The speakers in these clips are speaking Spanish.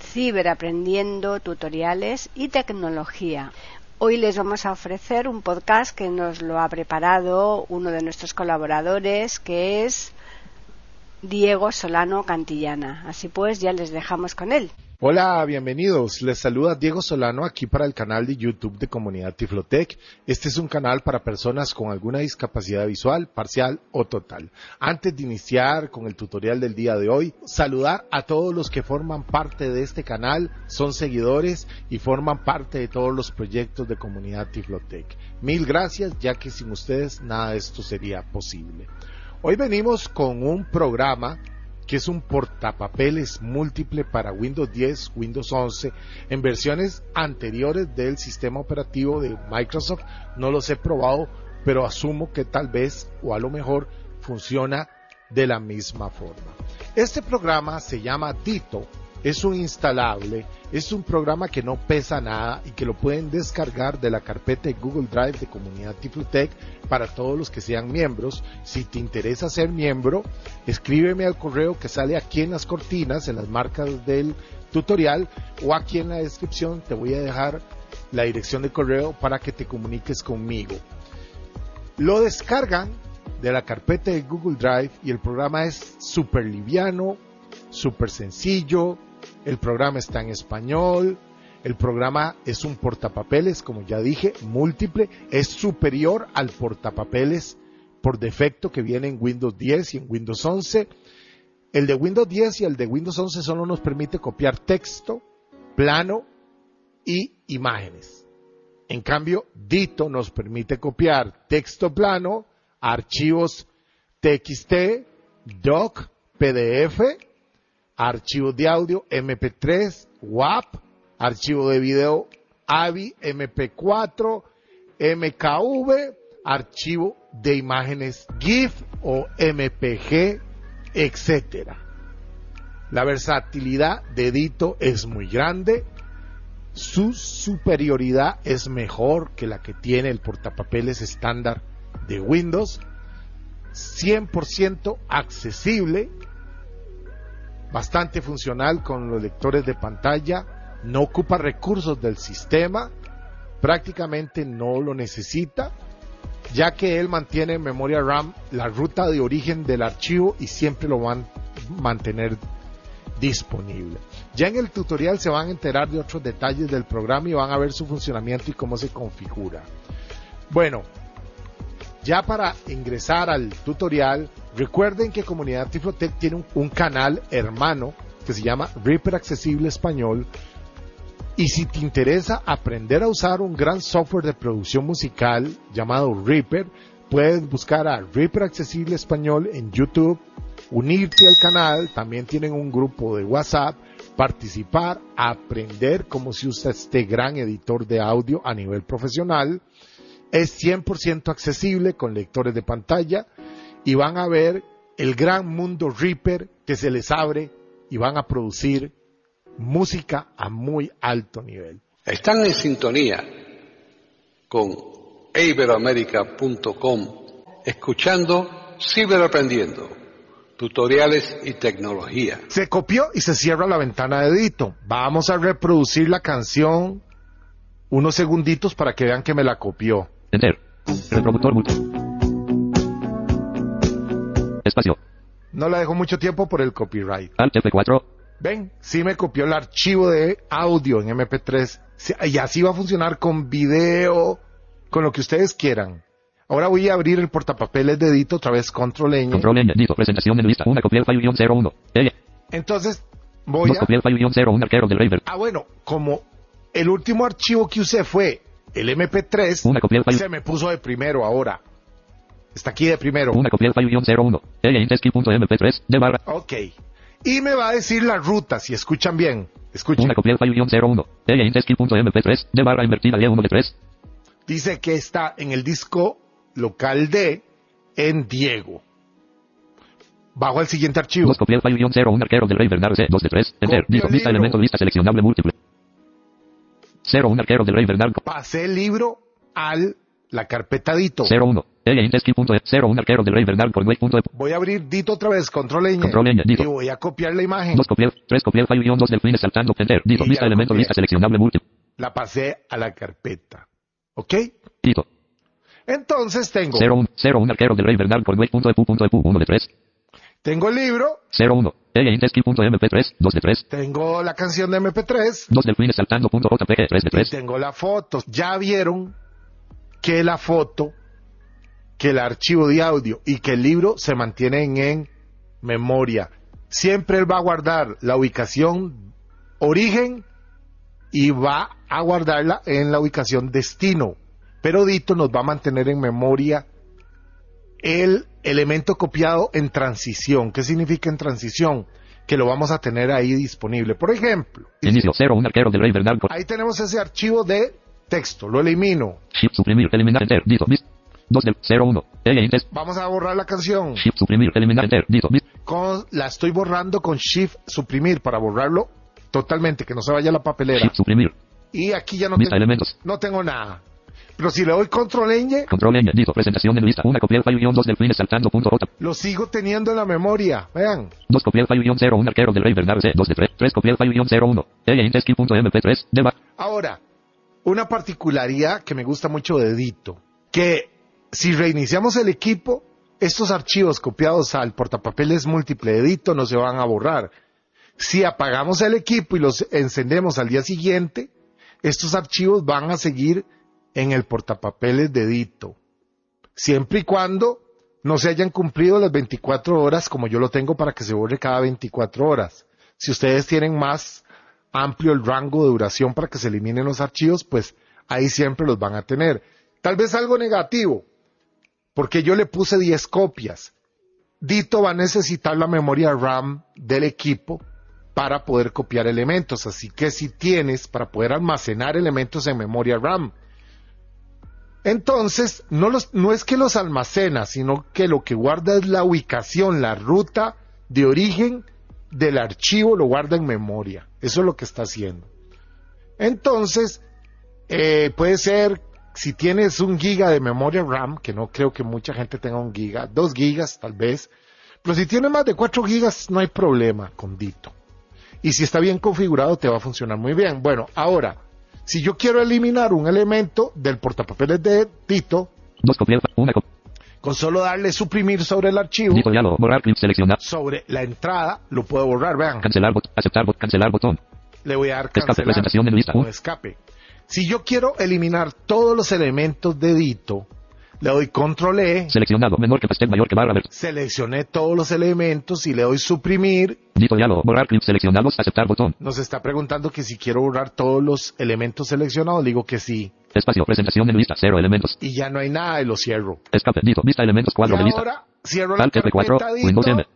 Ciberaprendiendo Tutoriales y Tecnología. Hoy les vamos a ofrecer un podcast que nos lo ha preparado uno de nuestros colaboradores, que es Diego Solano Cantillana. Así pues, ya les dejamos con él. Hola, bienvenidos. Les saluda Diego Solano aquí para el canal de YouTube de Comunidad Tiflotec. Este es un canal para personas con alguna discapacidad visual, parcial o total. Antes de iniciar con el tutorial del día de hoy, saludar a todos los que forman parte de este canal, son seguidores y forman parte de todos los proyectos de Comunidad Tiflotec. Mil gracias, ya que sin ustedes nada de esto sería posible. Hoy venimos con un programa que es un portapapeles múltiple para Windows 10, Windows 11, en versiones anteriores del sistema operativo de Microsoft. No los he probado, pero asumo que tal vez o a lo mejor funciona de la misma forma. Este programa se llama Dito es un instalable, es un programa que no pesa nada y que lo pueden descargar de la carpeta de Google Drive de Comunidad Tiflutec para todos los que sean miembros. Si te interesa ser miembro, escríbeme al correo que sale aquí en las cortinas, en las marcas del tutorial o aquí en la descripción te voy a dejar la dirección de correo para que te comuniques conmigo. Lo descargan de la carpeta de Google Drive y el programa es súper liviano, súper sencillo, el programa está en español, el programa es un portapapeles, como ya dije, múltiple, es superior al portapapeles por defecto que viene en Windows 10 y en Windows 11. El de Windows 10 y el de Windows 11 solo nos permite copiar texto, plano y imágenes. En cambio, Dito nos permite copiar texto plano, archivos TXT, doc, PDF archivos de audio MP3, WAP, archivo de video AVI, MP4, MKV, archivo de imágenes GIF o MPG, etc. La versatilidad de Dito es muy grande, su superioridad es mejor que la que tiene el portapapeles estándar de Windows, 100% accesible, bastante funcional con los lectores de pantalla, no ocupa recursos del sistema, prácticamente no lo necesita, ya que él mantiene en memoria RAM la ruta de origen del archivo y siempre lo van a mantener disponible. Ya en el tutorial se van a enterar de otros detalles del programa y van a ver su funcionamiento y cómo se configura. Bueno, ya para ingresar al tutorial, recuerden que Comunidad Tiflotec tiene un, canal hermano que se llama Reaper Accesible Español. Y si te interesa aprender a usar un gran software de producción musical llamado Reaper, puedes buscar a Reaper Accesible Español en YouTube, unirte al canal, también tienen un grupo de WhatsApp, participar, aprender cómo se usa este gran editor de audio a nivel profesional. Es 100% accesible con lectores de pantalla y van a ver el gran mundo Reaper que se les abre y van a producir música a muy alto nivel. Están en sintonía con iberoamerica.com escuchando Ciberaprendiendo, tutoriales y tecnología. Se copió y se cierra la ventana de edito. Vamos a reproducir la canción unos segunditos para que vean que me la copió. Enter. Reproductor multi. Espacio. No la dejo mucho tiempo por el copyright. Alt F4. Ven, sí me copió el archivo de audio en MP3. Y así va a funcionar con video, con lo que ustedes quieran. Ahora voy a abrir el portapapeles de Edito otra vez, control N. Control N, Edito, presentación de lista, una copia del file 01. L. Entonces, voy a... Copia el file 01, arquero del Raver. Ah, bueno, como el último archivo que usé fue el MP3 se me puso de primero ahora. Está aquí de primero. Una copia del file 01. mp 3 de barra. Ok. y me va a decir la ruta, si escuchan bien. Escuchen. Una copia del file 01. Ella intesky.mp3 de barra invertida y 1 de 3. Dice que está en el disco local D en Diego. Bajo el siguiente archivo. Dos copia del file 01 arquero del rey Bernardo C. 2 de 3. Enter. Dijo lista elemento lista seleccionable múltiple. 01 arquero del rey Bernardo Pasé el libro al la carpeta Dito. 01. Ella intesky.01 arquero del rey web.e. Voy a abrir Dito otra vez, control ñ. Control ñ, Dito. Y voy a copiar la imagen. Dos copia, tres copia del file 2 delfines saltando. Enter. Y lista lo elemento lista seleccionable múltiple. La pasé a la carpeta. ¿Ok? Dito. Entonces tengo, 01. 01 arquero del rey Bernardo por web.epu.epu 1 de 3. tengo el libro, 01. Ella intesky.mp3 2 de 3. tengo la canción de MP3 Dos delfines saltando.jpg 3 de y 3. tengo la foto. Ya vieron que la foto, que el archivo de audio y que el libro se mantienen en memoria. Siempre él va a guardar la ubicación origen y va a guardarla en la ubicación destino. Pero Dito nos va a mantener en memoria el elemento copiado en transición. ¿Qué significa en transición? Que lo vamos a tener ahí disponible. Por ejemplo, Inicio 01 arquero del rey ahí tenemos ese archivo de texto. Lo elimino. Shift suprimir eliminar enter. Dito. Bis. 2 del 01. Ella intes. Vamos a borrar la canción. Shift suprimir eliminar enter. Dito. Con, la estoy borrando con Shift suprimir para borrarlo totalmente, que no se vaya a la papelera. Shift suprimir. Y aquí ya no, tengo- elementos. no tengo nada. Pero si le doy control ñ, Control N. Dito. Presentación en lista. Una copia del file 2 delfines saltando.j. lo sigo teniendo en la memoria. Vean. Dos copia del file 01 arquero del rey Bernardo C. 2 de 3. 3 copia del file 01. Ella intesky.mp3 de ba- Ahora, una particularidad que me gusta mucho de Dito, que si reiniciamos el equipo, estos archivos copiados al portapapeles múltiple de Dito no se van a borrar. Si apagamos el equipo y los encendemos al día siguiente, estos archivos van a seguir en el portapapeles de Dito. Siempre y cuando no se hayan cumplido las 24 horas como yo lo tengo para que se borre cada 24 horas. Si ustedes tienen más amplio el rango de duración para que se eliminen los archivos, pues ahí siempre los van a tener. Tal vez algo negativo, porque yo le puse 10 copias. Dito va a necesitar la memoria RAM del equipo para poder copiar elementos, así que si tienes para poder almacenar elementos en memoria RAM. Entonces, no, los, no es que los almacena, sino que lo que guarda es la ubicación, la ruta de origen del archivo, lo guarda en memoria. Eso es lo que está haciendo. Entonces, eh, puede ser, si tienes un giga de memoria RAM, que no creo que mucha gente tenga un giga, dos gigas tal vez, pero si tiene más de cuatro gigas no hay problema con Dito. Y si está bien configurado te va a funcionar muy bien. Bueno, ahora, si yo quiero eliminar un elemento del portapapeles de Dito, Dos copia del Una copia. Con solo darle suprimir sobre el archivo, diálogo. Borrar seleccionar. sobre la entrada, lo puedo borrar, vean, Cancelar bot. Aceptar bot. Cancelar botón. le voy a dar Escape, cancelar presentación en lista. o escape. Si yo quiero eliminar todos los elementos de Dito, le doy control E, Seleccionado. Menor que pastel mayor que barra ver. seleccioné todos los elementos y le doy suprimir. Dito diálogo. Borrar clip seleccionados. Aceptar botón. Nos está preguntando que si quiero borrar todos los elementos seleccionados, le digo que sí. Espacio. Presentación en lista. Cero elementos. Y ya no hay nada y lo cierro. Escape. Dito. Vista elementos. Cuadro y de lista. ahora cierro la Alt F4. carpeta Windows M. Dito.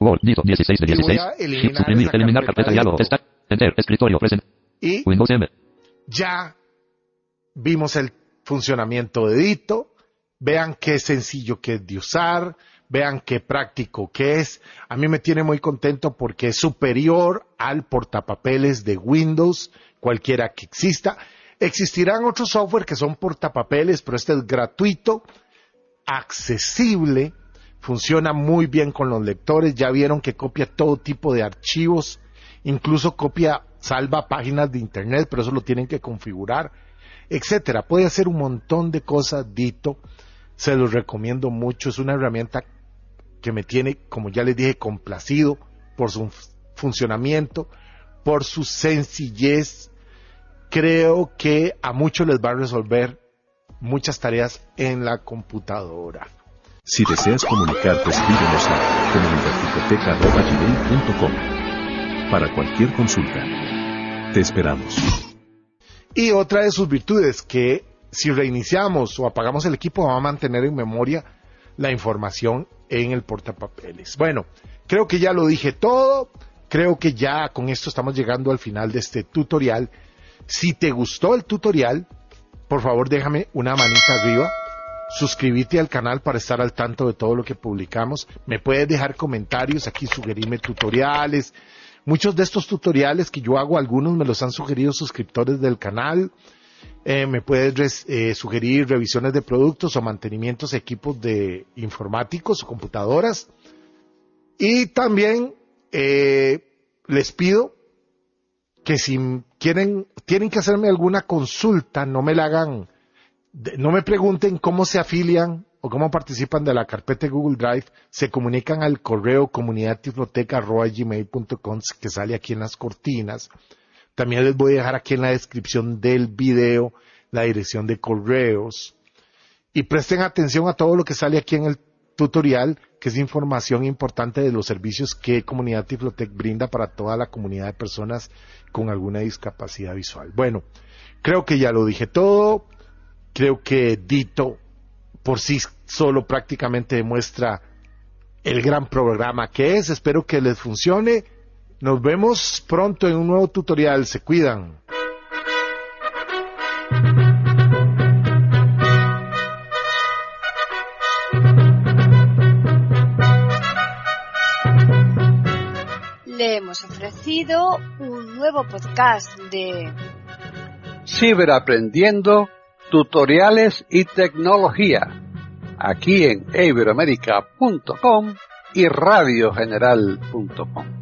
Word. Dito. 16 de Y voy 16. a eliminar suprimir. Eliminar carpeta carpeta diálogo. Dito. Está. Enter. Escritorio. Present. y Windows M. ya vimos el funcionamiento de Dito. Vean qué sencillo que es de usar. Vean qué práctico que es. A mí me tiene muy contento porque es superior al portapapeles de Windows, cualquiera que exista. Existirán otros software que son portapapeles, pero este es gratuito, accesible, funciona muy bien con los lectores. Ya vieron que copia todo tipo de archivos, incluso copia, salva páginas de internet, pero eso lo tienen que configurar, etcétera. Puede hacer un montón de cosas, Dito. Se los recomiendo mucho. Es una herramienta que me tiene, como ya les dije, complacido por su funcionamiento, por su sencillez. Creo que a muchos les va a resolver muchas tareas en la computadora. Si deseas comunicarte, escríbenos a comunidabiblioteca.gmail.com para cualquier consulta. Te esperamos. Y otra de sus virtudes, que si reiniciamos o apagamos el equipo, va a mantener en memoria la información en el portapapeles. Bueno, creo que ya lo dije todo. Creo que ya con esto estamos llegando al final de este tutorial. Si te gustó el tutorial, por favor déjame una manita arriba. Suscríbete al canal para estar al tanto de todo lo que publicamos. Me puedes dejar comentarios aquí, sugerirme tutoriales. Muchos de estos tutoriales que yo hago, algunos me los han sugerido suscriptores del canal. Eh, me puedes eh, sugerir revisiones de productos o mantenimientos de equipos de informáticos o computadoras. Y también eh, les pido que si quieren, tienen que hacerme alguna consulta, no me la hagan, no me pregunten cómo se afilian o cómo participan de la carpeta de Google Drive, se comunican al correo comunidadtiflotec.com que sale aquí en las cortinas. También les voy a dejar aquí en la descripción del video la dirección de correos. Y presten atención a todo lo que sale aquí en el tutorial, que es información importante de los servicios que Comunidad Tiflotec brinda para toda la comunidad de personas con alguna discapacidad visual. Bueno, creo que ya lo dije todo. Creo que Dito por sí solo prácticamente demuestra el gran programa que es. Espero que les funcione. Nos vemos pronto en un nuevo tutorial. Se cuidan. Le hemos ofrecido un nuevo podcast de Ciberaprendiendo, tutoriales y tecnología. Aquí en iberoamerica.com y radiogeneral.com.